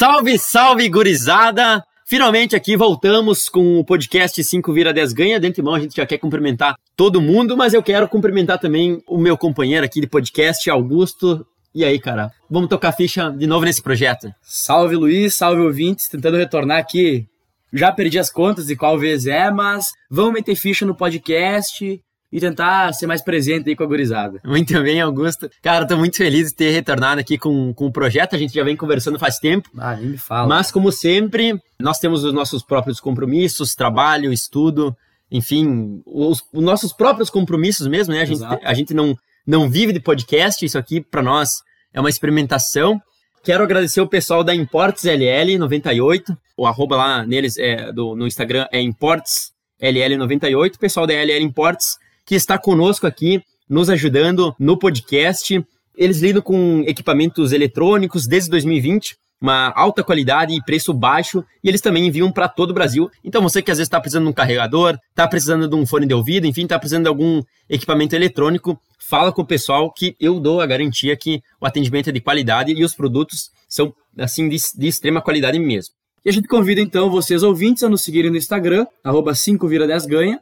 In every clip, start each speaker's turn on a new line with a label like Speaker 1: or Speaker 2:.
Speaker 1: Salve, salve, gurizada! Finalmente aqui voltamos com o podcast 5 Vira 10 Ganha. De antemão, a gente já quer cumprimentar todo mundo, mas eu quero cumprimentar também o meu companheiro aqui de podcast, Augusto. E aí, cara, vamos tocar ficha de novo nesse projeto?
Speaker 2: Salve, Luiz, salve, ouvintes, tentando retornar aqui. Já perdi as contas de qual vez é, mas vamos meter ficha no podcast e tentar ser mais presente aí com a gurizada.
Speaker 1: Muito bem, Augusto. Cara, tô muito feliz de ter retornado aqui com, com o projeto. A gente já vem conversando faz tempo.
Speaker 2: Ah, nem me fala.
Speaker 1: Mas, como sempre, nós temos os nossos próprios compromissos, trabalho, estudo, enfim, os, os nossos próprios compromissos mesmo, né? A gente, a gente não, não vive de podcast, isso aqui para nós é uma experimentação. Quero agradecer o pessoal da Imports LL 98, o arroba lá neles é, do, no Instagram é Imports LL 98, o pessoal da LL Imports que está conosco aqui, nos ajudando no podcast. Eles lidam com equipamentos eletrônicos desde 2020, uma alta qualidade e preço baixo, e eles também enviam para todo o Brasil. Então você que às vezes está precisando de um carregador, está precisando de um fone de ouvido, enfim, está precisando de algum equipamento eletrônico, fala com o pessoal que eu dou a garantia que o atendimento é de qualidade e os produtos são assim de, de extrema qualidade mesmo.
Speaker 2: E a gente convida então vocês ouvintes a nos seguirem no Instagram, arroba 5vira10 ganha,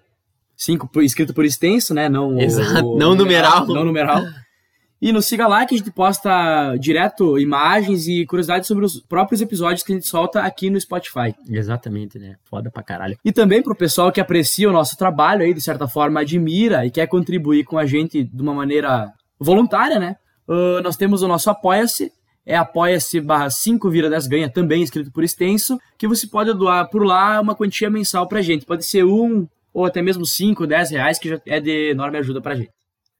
Speaker 2: 5 escrito por extenso, né? Não,
Speaker 1: Exato, o, não numeral.
Speaker 2: Não numeral. E nos siga lá que a gente posta direto imagens e curiosidades sobre os próprios episódios que a gente solta aqui no Spotify.
Speaker 1: Exatamente, né? Foda pra caralho.
Speaker 2: E também pro pessoal que aprecia o nosso trabalho aí, de certa forma admira e quer contribuir com a gente de uma maneira voluntária, né? Uh, nós temos o nosse Apoia-se, é apoia-se barra 5 vira 10 ganha, também escrito por extenso, que você pode doar por lá uma quantia mensal pra gente. Pode ser um, ou até mesmo 5, 10 reais, que já é de enorme ajuda pra gente.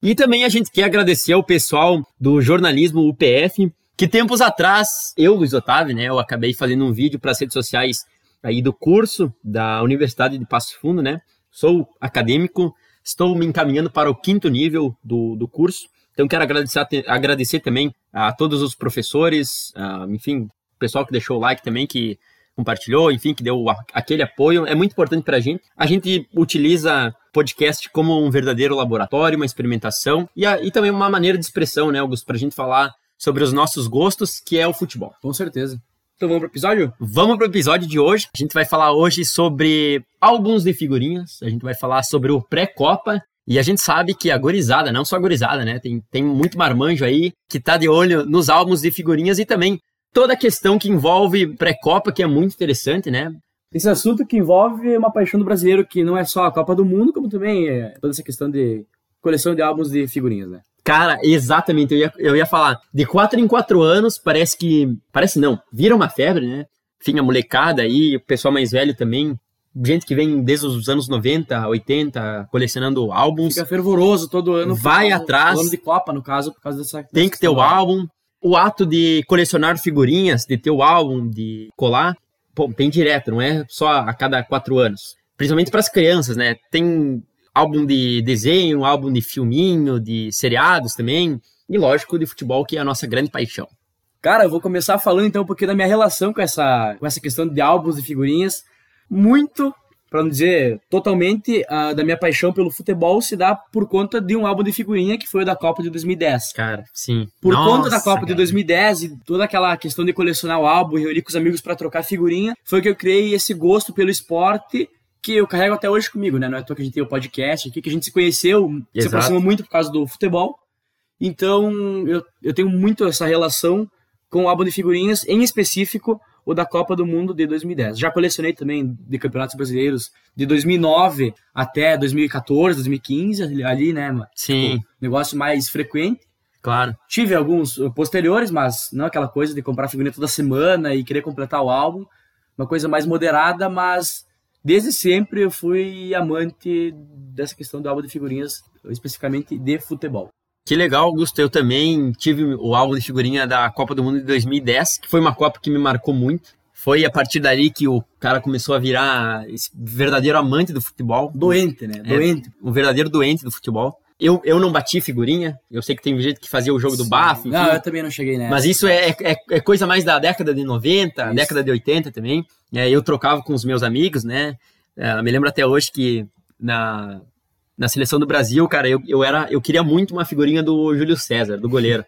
Speaker 1: E também a gente quer agradecer ao pessoal do jornalismo UPF, que tempos atrás, eu, Luiz Otávio, né, eu acabei fazendo um vídeo para as redes sociais aí do curso da Universidade de Passo Fundo, né? Sou acadêmico, estou me encaminhando para o quinto nível do, do curso. Então quero agradecer, agradecer também a todos os professores, a, enfim, o pessoal que deixou o like também, que compartilhou, enfim, que deu aquele apoio, é muito importante para a gente. A gente utiliza podcast como um verdadeiro laboratório, uma experimentação e, a, e também uma maneira de expressão, né, Augusto, para a gente falar sobre os nossos gostos, que é o futebol.
Speaker 2: Com certeza. Então vamos pro episódio?
Speaker 1: Vamos pro episódio de hoje. A gente vai falar hoje sobre álbuns de figurinhas, a gente vai falar sobre o pré-copa e a gente sabe que a gorizada, não só a gorizada, né? Tem, tem muito marmanjo aí que tá de olho nos álbuns de figurinhas e também toda a questão que envolve pré-copa, que é muito interessante, né?
Speaker 2: Esse assunto que envolve uma paixão do brasileiro, que não é só a Copa do Mundo, como também é toda essa questão de coleção de álbuns de figurinhas, né?
Speaker 1: Cara, exatamente, eu ia, eu ia falar, de quatro em quatro anos, parece que, parece não, vira uma febre, né? Enfim, a molecada aí, o pessoal mais velho também, gente que vem desde os anos 90, 80, colecionando álbuns.
Speaker 2: Fica fervoroso todo ano.
Speaker 1: Vai atrás.
Speaker 2: Ano de Copa, no caso, por causa dessa.
Speaker 1: Tem que ter o álbum o ato de colecionar figurinhas, de ter o álbum, de colar, tem direto, não é só a cada quatro anos. Principalmente para as crianças, né? Tem álbum de desenho, álbum de filminho, de seriados também, e lógico, de futebol, que é a nossa grande paixão.
Speaker 2: Cara, eu vou começar falando então um pouquinho da minha relação com essa, com essa questão de álbuns e figurinhas. Muito para não dizer totalmente, uh, da minha paixão pelo futebol se dá por conta de um álbum de figurinha que foi o da Copa de 2010.
Speaker 1: Cara, sim.
Speaker 2: Por Nossa, conta da Copa cara. de 2010 e toda aquela questão de colecionar o álbum e reunir com os amigos para trocar figurinha, foi que eu criei esse gosto pelo esporte que eu carrego até hoje comigo, né? Não é à toa que a gente tem o podcast aqui, que a gente se conheceu, Exato. se aproximou muito por causa do futebol. Então, eu, eu tenho muito essa relação com o álbum de figurinhas, em específico o da Copa do Mundo de 2010. Já colecionei também de campeonatos brasileiros de 2009 até 2014, 2015, ali, né, mano?
Speaker 1: Sim.
Speaker 2: Tipo, negócio mais frequente.
Speaker 1: Claro.
Speaker 2: Tive alguns posteriores, mas não aquela coisa de comprar figurinha toda semana e querer completar o álbum. Uma coisa mais moderada, mas desde sempre eu fui amante dessa questão do álbum de figurinhas, especificamente de futebol.
Speaker 1: Que legal, Augusto. Eu também tive o álbum de figurinha da Copa do Mundo de 2010, que foi uma Copa que me marcou muito. Foi a partir dali que o cara começou a virar esse verdadeiro amante do futebol.
Speaker 2: Doente, né?
Speaker 1: É, doente. É, um verdadeiro doente do futebol. Eu, eu não bati figurinha, eu sei que tem gente que fazia o jogo Sim. do bafo.
Speaker 2: Não, eu também não cheguei nessa.
Speaker 1: Mas isso é, é, é coisa mais da década de 90, isso. década de 80 também. É, eu trocava com os meus amigos, né? É, me lembro até hoje que na, na seleção do Brasil, cara, eu, eu, era, eu queria muito uma figurinha do Júlio César, do goleiro.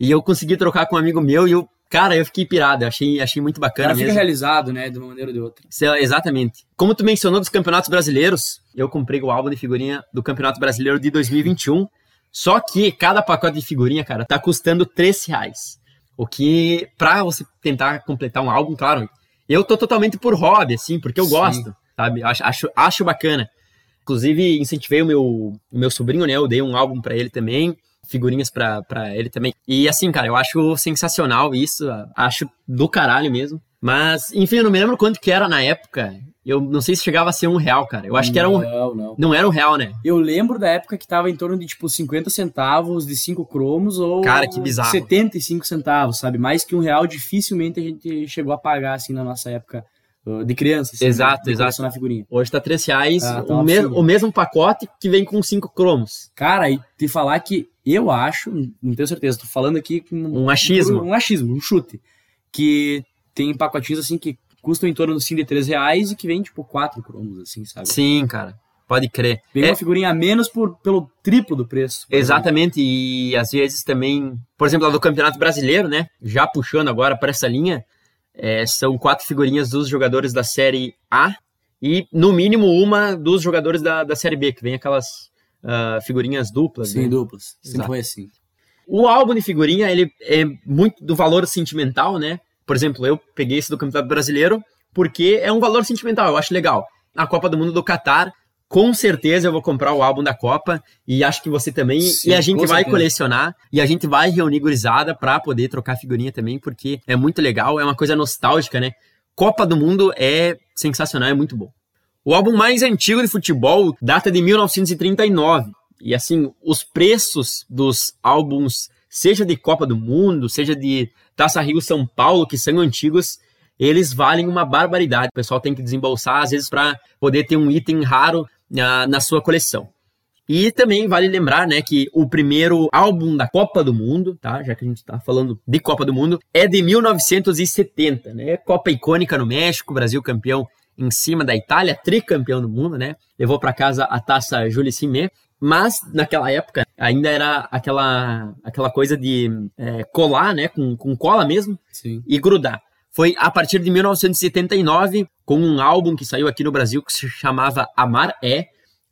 Speaker 1: E eu consegui trocar com um amigo meu e eu, Cara, eu fiquei pirado, achei, achei muito bacana
Speaker 2: Cara, fica
Speaker 1: mesmo.
Speaker 2: realizado, né, de uma maneira ou de outra.
Speaker 1: Exatamente. Como tu mencionou dos campeonatos brasileiros, eu comprei o álbum de figurinha do Campeonato Brasileiro de 2021. Só que cada pacote de figurinha, cara, tá custando 3 reais. O que, pra você tentar completar um álbum, claro, eu tô totalmente por hobby, assim, porque eu
Speaker 2: Sim.
Speaker 1: gosto, sabe? Acho, acho, acho bacana. Inclusive, incentivei o meu, o meu sobrinho, né? Eu dei um álbum pra ele também, figurinhas pra, pra ele também. E assim, cara, eu acho sensacional isso, acho do caralho mesmo. Mas, enfim, eu não me lembro quanto que era na época. Eu não sei se chegava a ser um real, cara. Eu acho que era um.
Speaker 2: Não, não.
Speaker 1: Não era um real, né?
Speaker 2: Eu lembro da época que tava em torno de, tipo, 50 centavos de 5 cromos ou...
Speaker 1: Cara, que bizarro.
Speaker 2: 75 centavos, sabe? Mais que um real, dificilmente a gente chegou a pagar, assim, na nossa época de criança. Assim,
Speaker 1: Exato,
Speaker 2: de
Speaker 1: exato.
Speaker 2: colecionar figurinha.
Speaker 1: Hoje tá 3 reais,
Speaker 2: Ah, tá
Speaker 1: o,
Speaker 2: um absurdo.
Speaker 1: o mesmo pacote que vem com 5 cromos.
Speaker 2: Cara, e te falar que eu acho, não tenho certeza, tô falando aqui com
Speaker 1: Um achismo.
Speaker 2: Um achismo, um chute. Que tem pacotinhos assim que custam em torno assim, de 3 reais e que vem tipo 4 cromos, assim, sabe?
Speaker 1: Sim, cara. Pode crer.
Speaker 2: Vem
Speaker 1: É,
Speaker 2: uma figurinha a menos por, pelo triplo do preço.
Speaker 1: Exatamente, e às vezes também, por exemplo, lá do Campeonato Brasileiro, né? Já puxando agora para essa linha, é, são quatro figurinhas dos jogadores da Série A e, no mínimo, uma dos jogadores da, da Série B, que vem aquelas ah, figurinhas duplas.
Speaker 2: Sim,
Speaker 1: né?
Speaker 2: duplas. Sempre
Speaker 1: Exato.
Speaker 2: foi assim.
Speaker 1: O álbum de figurinha, ele é muito do valor sentimental, né? Por exemplo, eu peguei esse do Campeonato Brasileiro porque é um valor sentimental, eu acho legal. A Copa do Mundo do Catar, com certeza eu vou comprar o álbum da Copa e acho que você também.
Speaker 2: Sim,
Speaker 1: e a gente vai
Speaker 2: certeza.
Speaker 1: colecionar e a gente vai reunir gurizada pra poder trocar figurinha também, porque é muito legal, é uma coisa nostálgica, né? Copa do Mundo é sensacional, é muito bom. O álbum mais antigo de futebol data de 1939. E assim, os preços dos álbuns, seja de Copa do Mundo, seja de Taça Rio São Paulo, que são antigos, eles valem uma barbaridade. O pessoal tem que desembolsar, às vezes, para poder ter um item raro na, na sua coleção. E também vale lembrar, né, que o primeiro álbum da Copa do Mundo, tá? Já que a gente tá falando de Copa do Mundo, é de 1970, né? Copa icônica no México, Brasil campeão em cima da Itália, tricampeão do mundo, né? Levou para casa a taça Jules Rimet, mas naquela época ainda era aquela, aquela coisa de é, colar, né? Com, com cola mesmo
Speaker 2: Sim.
Speaker 1: e grudar. Foi a partir de 1979, com um álbum que saiu aqui no Brasil que se chamava Amar É,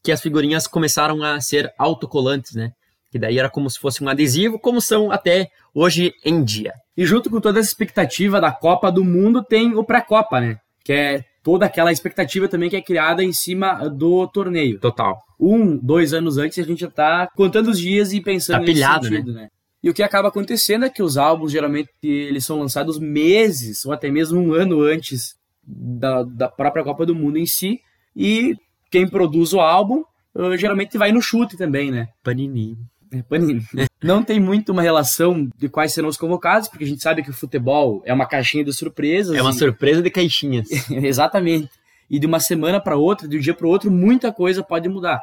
Speaker 1: que as figurinhas começaram a ser autocolantes, né? Que daí era como se fosse um adesivo, como são até hoje em dia.
Speaker 2: E junto com toda essa expectativa da Copa do Mundo, tem o pré-Copa, né? Que é toda aquela expectativa também que é criada em cima do torneio.
Speaker 1: Total.
Speaker 2: Um, dois anos antes, a gente já tá contando os dias e pensando
Speaker 1: Tá pilhado,
Speaker 2: nesse sentido, né? E o que acaba acontecendo é que os álbuns, geralmente, eles são lançados meses ou até mesmo um ano antes da, da própria Copa do Mundo em si. E quem produz o álbum, eh, geralmente vai no chute também, né?
Speaker 1: Panini.
Speaker 2: É, Panini. Não tem muito uma relação de quais serão os convocados, porque a gente sabe que o futebol é uma caixinha de surpresas.
Speaker 1: É uma
Speaker 2: e-
Speaker 1: surpresa de caixinhas.
Speaker 2: Exatamente. E de uma semana para outra, de um dia para outro, muita coisa pode mudar.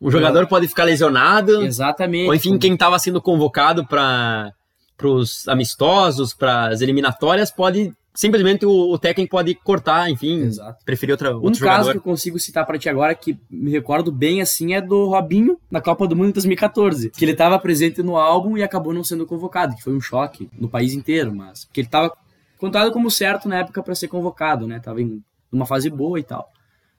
Speaker 1: O jogador pode ficar lesionado,
Speaker 2: Exatamente.
Speaker 1: ou enfim, quem estava sendo convocado para os amistosos, para as eliminatórias, pode simplesmente o, o técnico pode cortar, enfim,
Speaker 2: Exato.
Speaker 1: preferir outra,
Speaker 2: Um
Speaker 1: outro
Speaker 2: caso
Speaker 1: jogador.
Speaker 2: que eu consigo citar para ti agora, que me recordo bem assim, é do Robinho na Copa do Mundo em 2014. Que ele estava presente no álbum e acabou não sendo convocado, que foi um choque no país inteiro, mas. Porque ele estava contado como certo na época para ser convocado, né? Tava em uma fase boa e tal.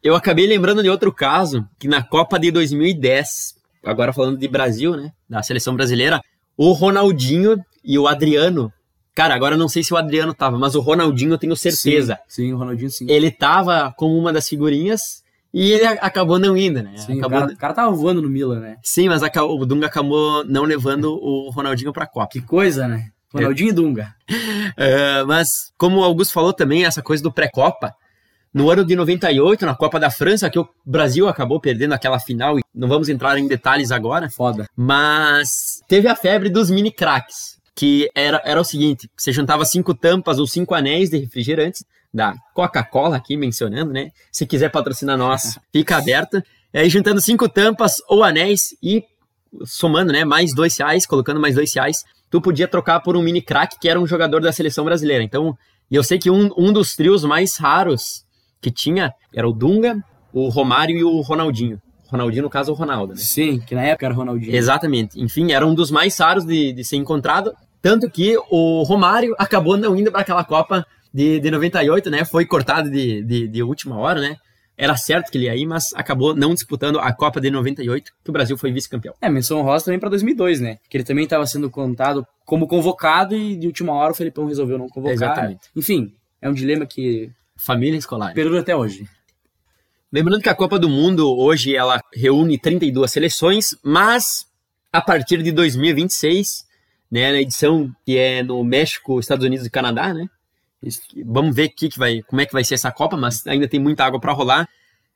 Speaker 1: Eu acabei lembrando de outro caso, que na Copa de 2010, agora falando de Brasil, né, da seleção brasileira, o Ronaldinho e o Adriano, cara, agora eu não sei se o Adriano tava, mas o Ronaldinho eu tenho certeza.
Speaker 2: Sim, sim, o Ronaldinho sim.
Speaker 1: Ele tava como uma das figurinhas e ele acabou não indo, né?
Speaker 2: Sim, o,
Speaker 1: acabou...
Speaker 2: cara, o cara tava voando no Milan, né?
Speaker 1: Sim, mas o Dunga acabou não levando o Ronaldinho pra Copa.
Speaker 2: Que coisa, né? Ronaldinho e Dunga.
Speaker 1: É, mas, como o Augusto falou também, essa coisa do pré-copa, no ano de 98, na Copa da França, que o Brasil acabou perdendo aquela final, e não vamos entrar em detalhes agora,
Speaker 2: Foda.
Speaker 1: mas teve a febre dos mini cracks, que era, era o seguinte, você juntava cinco tampas ou cinco anéis de refrigerantes, da Coca-Cola aqui mencionando, né? Se quiser patrocinar nós, fica aberto. E aí juntando cinco tampas ou anéis e somando, né, mais dois reais, colocando mais dois reais, tu podia trocar por um mini crack que era um jogador da seleção brasileira. Então, e eu sei que um, um dos trios mais raros que tinha era o Dunga, o Romário e o Ronaldinho. Ronaldinho, no caso, o Ronaldo, né?
Speaker 2: Sim, que na época era Ronaldinho.
Speaker 1: Exatamente. Enfim, era um dos mais raros de, de ser encontrado. Tanto que o Romário acabou não indo para aquela Copa de, de 98, né? Foi cortado de, de, de última hora, né? era certo que ele ia ir, mas acabou não disputando a Copa de 98, que o Brasil foi vice-campeão.
Speaker 2: É, menção rosa também para 2002, né? Que ele também estava sendo contado como convocado e de última hora o Felipão resolveu não convocar.
Speaker 1: Exatamente.
Speaker 2: Enfim, é um dilema que
Speaker 1: família escolar
Speaker 2: perdura até hoje.
Speaker 1: Lembrando que a Copa do Mundo hoje ela reúne 32 seleções, mas a partir de 2026, né, na edição que é no México, Estados Unidos e Canadá, né? Vamos ver que que vai, como é que vai ser essa Copa, mas ainda tem muita água para rolar.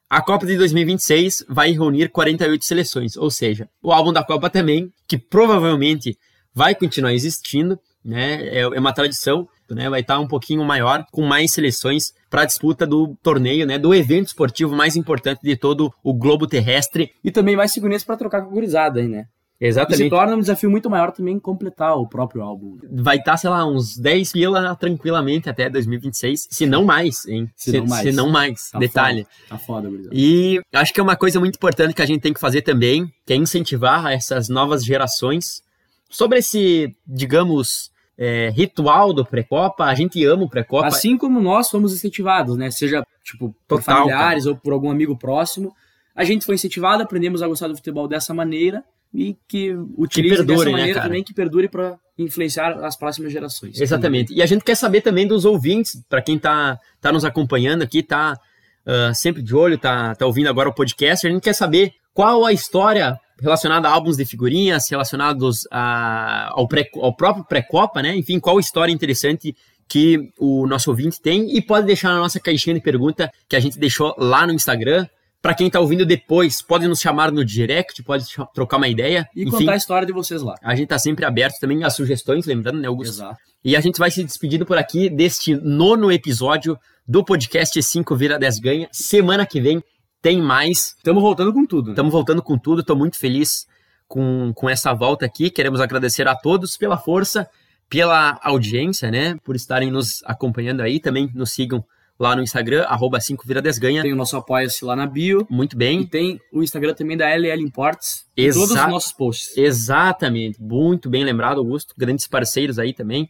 Speaker 1: A Copa de 2026 vai reunir 48 seleções, ou seja, o álbum da Copa também, que provavelmente vai continuar existindo, né? É, é uma tradição, né? Vai estar um pouquinho maior, com mais seleções para a disputa do torneio, né? Do evento esportivo mais importante de todo o globo terrestre.
Speaker 2: E também mais segurança para trocar com a gurizada aí, né?
Speaker 1: Exatamente.
Speaker 2: E se torna um desafio muito maior também completar o próprio álbum.
Speaker 1: Vai estar, sei lá, uns 10 pila tranquilamente até 2026, se não mais, hein?
Speaker 2: Se, se não mais.
Speaker 1: Se não mais,
Speaker 2: tá
Speaker 1: detalhe.
Speaker 2: Foda. Tá foda, gurizada.
Speaker 1: E acho que é uma coisa muito importante que a gente tem que fazer também, que é incentivar essas novas gerações sobre esse, digamos, é, ritual do pré-copa, a gente ama o pré-copa.
Speaker 2: Assim como nós fomos incentivados, né? Seja, tipo, por Total, familiares cara. ou por algum amigo próximo. A gente foi incentivado, aprendemos a gostar do futebol dessa maneira e que utilize que perdure, dessa né, maneira né, também que perdure para influenciar as próximas gerações.
Speaker 1: Exatamente. E a gente quer saber também dos ouvintes, para quem está tá nos acompanhando aqui, tá uh, sempre de olho, tá, tá ouvindo agora o podcast, a gente quer saber qual a história relacionada a álbuns de figurinhas, relacionados a, ao, pré, ao próprio pré-copa, né? Enfim, qual história interessante que o nosso ouvinte tem e pode deixar na nossa caixinha de pergunta que a gente deixou lá no Instagram, para quem está ouvindo depois, pode nos chamar no direct, pode trocar uma ideia.
Speaker 2: E Enfim, contar a história de vocês lá.
Speaker 1: A gente está sempre aberto também às sugestões, lembrando, né, Augusto?
Speaker 2: Exato.
Speaker 1: E a gente vai se despedindo por aqui deste nono episódio do podcast 5 Vira 10 Ganha. Semana que vem tem mais.
Speaker 2: Estamos voltando com tudo.
Speaker 1: Estamos né? voltando com tudo. Estou muito feliz com, com essa volta aqui. Queremos agradecer a todos pela força, pela audiência, né? Por estarem nos acompanhando aí. Também nos sigam lá no Instagram, arroba 5 Vira Desganha.
Speaker 2: Tem o nosso apoia-se lá na bio.
Speaker 1: Muito bem.
Speaker 2: E tem o Instagram também da LL Imports. Exa todos os nossos posts.
Speaker 1: Exatamente. Muito bem lembrado, Augusto. Grandes parceiros aí também.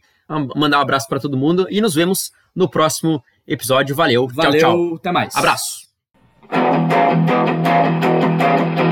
Speaker 1: Mandar um abraço para todo mundo e nos vemos no próximo episódio. Valeu.
Speaker 2: Valeu.
Speaker 1: Tchau, tchau.
Speaker 2: Até mais.
Speaker 1: Abraço. Thank you.